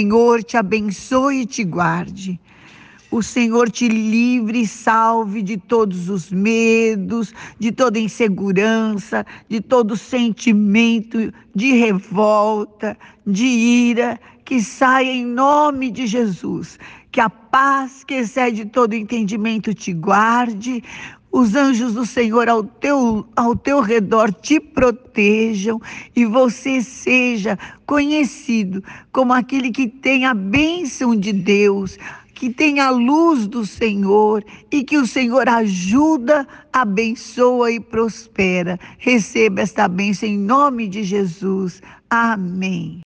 Senhor te abençoe e te guarde. O Senhor te livre e salve de todos os medos, de toda insegurança, de todo sentimento de revolta, de ira, que saia em nome de Jesus. Que a paz que excede todo entendimento te guarde, os anjos do Senhor ao teu, ao teu redor te protejam e você seja conhecido como aquele que tem a bênção de Deus, que tem a luz do Senhor e que o Senhor ajuda, abençoa e prospera. Receba esta bênção em nome de Jesus. Amém.